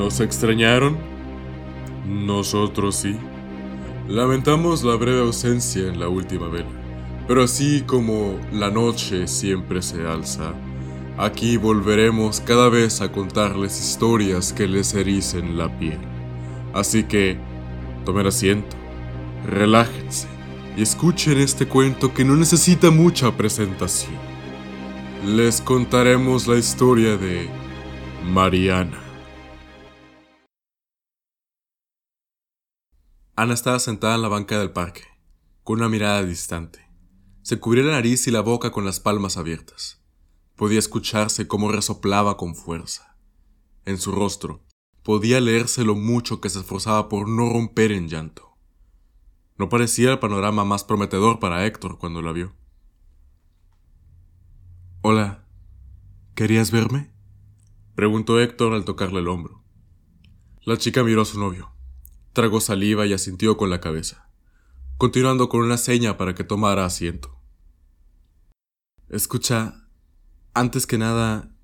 ¿Nos extrañaron? Nosotros sí. Lamentamos la breve ausencia en la última vela, pero así como la noche siempre se alza, aquí volveremos cada vez a contarles historias que les ericen la piel. Así que, tomen asiento, relájense y escuchen este cuento que no necesita mucha presentación. Les contaremos la historia de Mariana. Ana estaba sentada en la banca del parque, con una mirada distante. Se cubría la nariz y la boca con las palmas abiertas. Podía escucharse cómo resoplaba con fuerza. En su rostro podía leerse lo mucho que se esforzaba por no romper en llanto. No parecía el panorama más prometedor para Héctor cuando la vio. Hola, ¿querías verme? preguntó Héctor al tocarle el hombro. La chica miró a su novio. Tragó saliva y asintió con la cabeza, continuando con una seña para que tomara asiento. Escucha, antes que nada,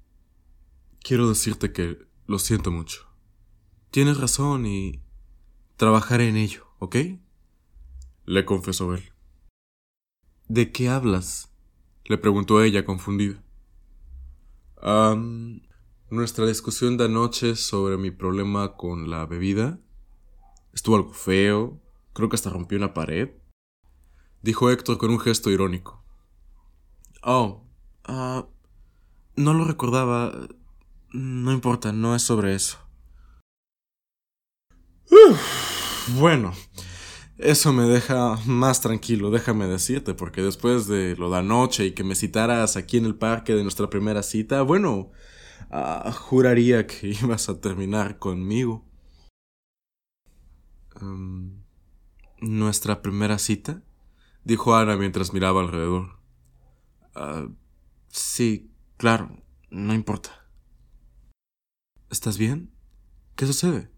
quiero decirte que lo siento mucho. Tienes razón y trabajaré en ello, ¿ok? Le confesó él. ¿De qué hablas? Le preguntó ella confundida. nuestra discusión de anoche sobre mi problema con la bebida Estuvo algo feo. Creo que hasta rompió una pared. Dijo Héctor con un gesto irónico. Oh, ah, no lo recordaba. No importa, no es sobre eso. bueno, eso me deja más tranquilo, déjame decirte, porque después de lo de anoche y que me citaras aquí en el parque de nuestra primera cita, bueno, ah, juraría que ibas a terminar conmigo. ¿Nuestra primera cita? dijo Ana mientras miraba alrededor. Ah, sí, claro, no importa. ¿Estás bien? ¿Qué sucede?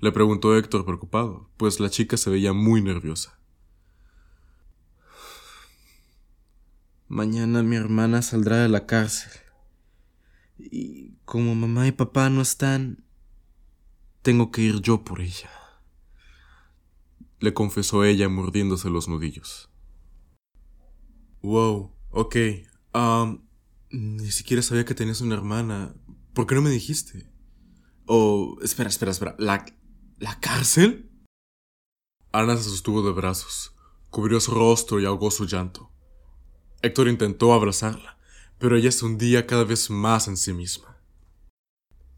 le preguntó Héctor preocupado, pues la chica se veía muy nerviosa. Mañana mi hermana saldrá de la cárcel. Y como mamá y papá no están, tengo que ir yo por ella le confesó ella mordiéndose los nudillos. Wow, ok. ni siquiera sabía que tenías una hermana. ¿Por qué no me dijiste? Oh, espera, espera, espera. ¿La, la cárcel? Ana se sostuvo de brazos, cubrió su rostro y ahogó su llanto. Héctor intentó abrazarla, pero ella se hundía cada vez más en sí misma.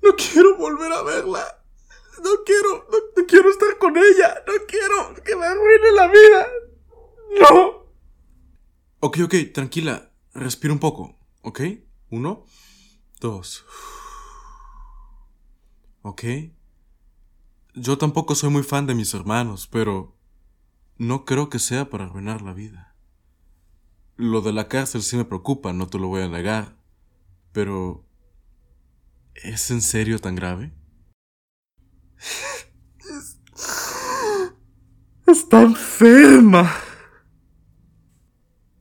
No quiero volver a verla no quiero, no, quiero estar con ella, no quiero que me arruine la vida. No. Ok, ok, tranquila, respira un poco, ¿ok? Uno, dos. ¿Ok? Yo tampoco soy muy fan de mis hermanos, pero no creo que sea para arruinar la vida. Lo de la cárcel sí me preocupa, no te lo voy a negar, pero ¿es en serio tan grave? Está enferma.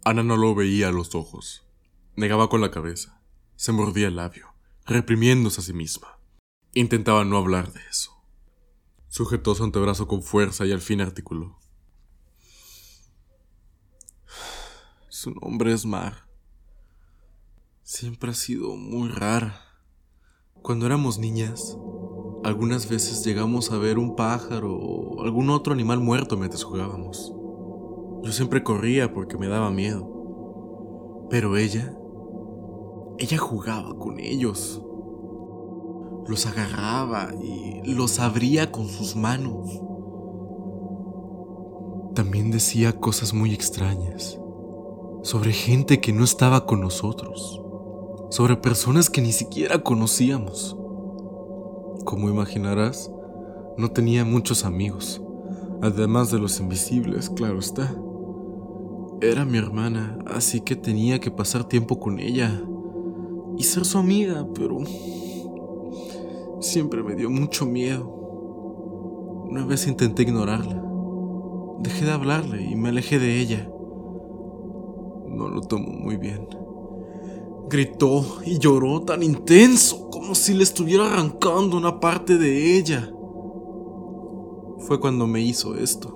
Ana no lo veía a los ojos. Negaba con la cabeza. Se mordía el labio, reprimiéndose a sí misma. Intentaba no hablar de eso. Sujetó su antebrazo con fuerza y al fin articuló. Su nombre es Mar. Siempre ha sido muy rara. Cuando éramos niñas, algunas veces llegamos a ver un pájaro o algún otro animal muerto mientras jugábamos. Yo siempre corría porque me daba miedo. Pero ella, ella jugaba con ellos. Los agarraba y los abría con sus manos. También decía cosas muy extrañas sobre gente que no estaba con nosotros, sobre personas que ni siquiera conocíamos. Como imaginarás, no tenía muchos amigos, además de los invisibles, claro está. Era mi hermana, así que tenía que pasar tiempo con ella y ser su amiga, pero siempre me dio mucho miedo. Una vez intenté ignorarla. Dejé de hablarle y me alejé de ella. No lo tomo muy bien. Gritó y lloró tan intenso como si le estuviera arrancando una parte de ella. Fue cuando me hizo esto.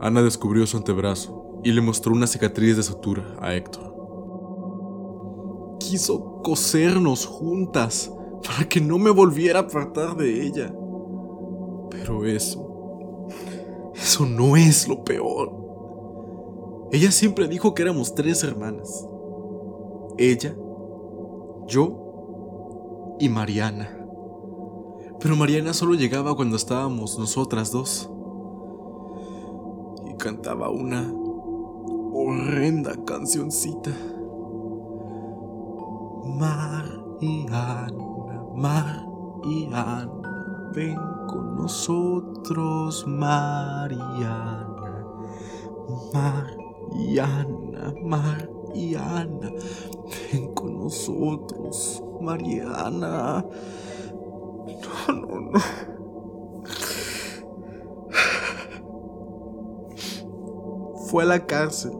Ana descubrió su antebrazo y le mostró una cicatriz de sutura a Héctor. Quiso cosernos juntas para que no me volviera a apartar de ella. Pero eso, eso no es lo peor. Ella siempre dijo que éramos tres hermanas. Ella, yo y Mariana. Pero Mariana solo llegaba cuando estábamos nosotras dos. Y cantaba una horrenda cancioncita. Mariana, Mariana, ven con nosotros, Mariana. Mariana, Mariana, ven con nosotros, Mariana. No, no, no. Fue a la cárcel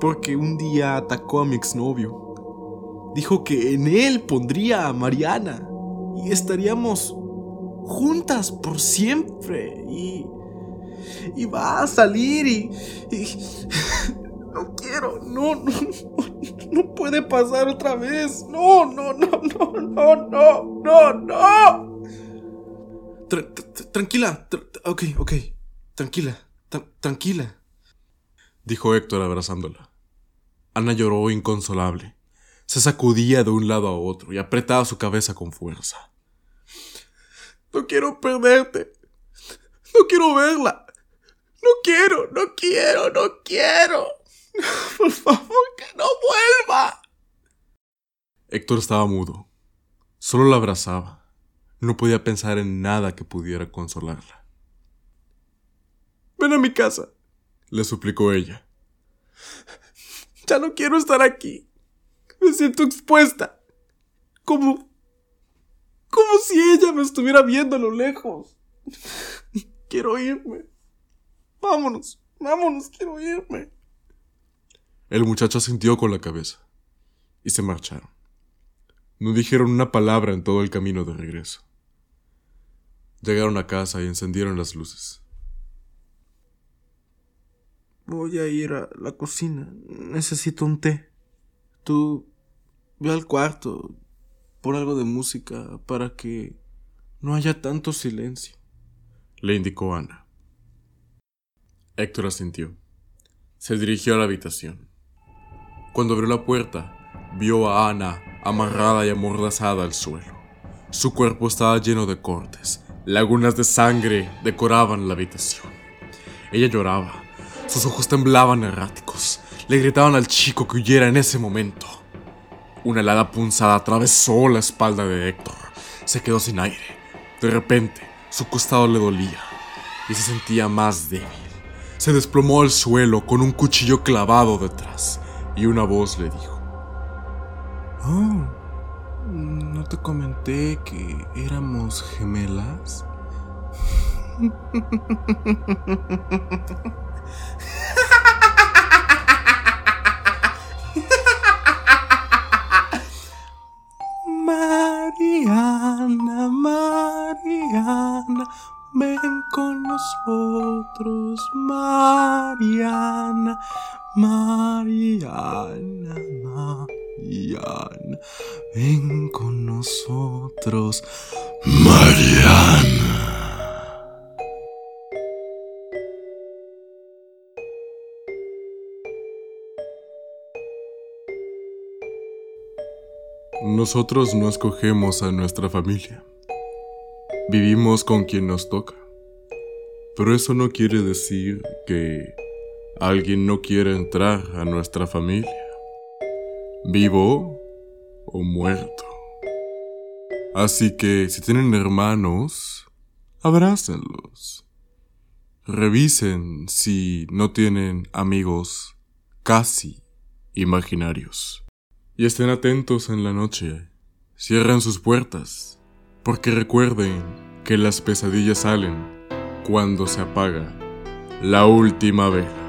porque un día atacó a mi exnovio. Dijo que en él pondría a Mariana y estaríamos juntas por siempre y y va a salir y, y no quiero, no, no, no puede pasar otra vez. No, no, no, no, no, no, no, no. tranquila, ok, ok, tranquila, tranquila, dijo Héctor abrazándola. Ana lloró inconsolable. Se sacudía de un lado a otro y apretaba su cabeza con fuerza. No quiero perderte. No quiero verla. No quiero, no quiero, no quiero. Por favor, que no vuelva. Héctor estaba mudo. Solo la abrazaba. No podía pensar en nada que pudiera consolarla. Ven a mi casa, le suplicó ella. Ya no quiero estar aquí. Me siento expuesta. Como... Como si ella me estuviera viendo a lo lejos. Quiero irme. Vámonos, vámonos, quiero irme. El muchacho asintió con la cabeza y se marcharon. No dijeron una palabra en todo el camino de regreso. Llegaron a casa y encendieron las luces. Voy a ir a la cocina. Necesito un té. Tú ve al cuarto por algo de música para que no haya tanto silencio, le indicó Ana. Héctor asintió. Se dirigió a la habitación. Cuando abrió la puerta, vio a Ana amarrada y amordazada al suelo. Su cuerpo estaba lleno de cortes. Lagunas de sangre decoraban la habitación. Ella lloraba. Sus ojos temblaban erráticos. Le gritaban al chico que huyera en ese momento. Una helada punzada atravesó la espalda de Héctor. Se quedó sin aire. De repente, su costado le dolía y se sentía más débil. Se desplomó al suelo con un cuchillo clavado detrás y una voz le dijo, Oh, ¿no te comenté que éramos gemelas? Mariana, Mariana, ven con nosotros, Mariana, Mariana, Mariana, ven con nosotros, Mariana. Nosotros no escogemos a nuestra familia. Vivimos con quien nos toca. Pero eso no quiere decir que alguien no quiere entrar a nuestra familia, vivo o muerto. Así que si tienen hermanos, abrácenlos. Revisen si no tienen amigos casi imaginarios. Y estén atentos en la noche. Cierren sus puertas, porque recuerden que las pesadillas salen cuando se apaga la última vela.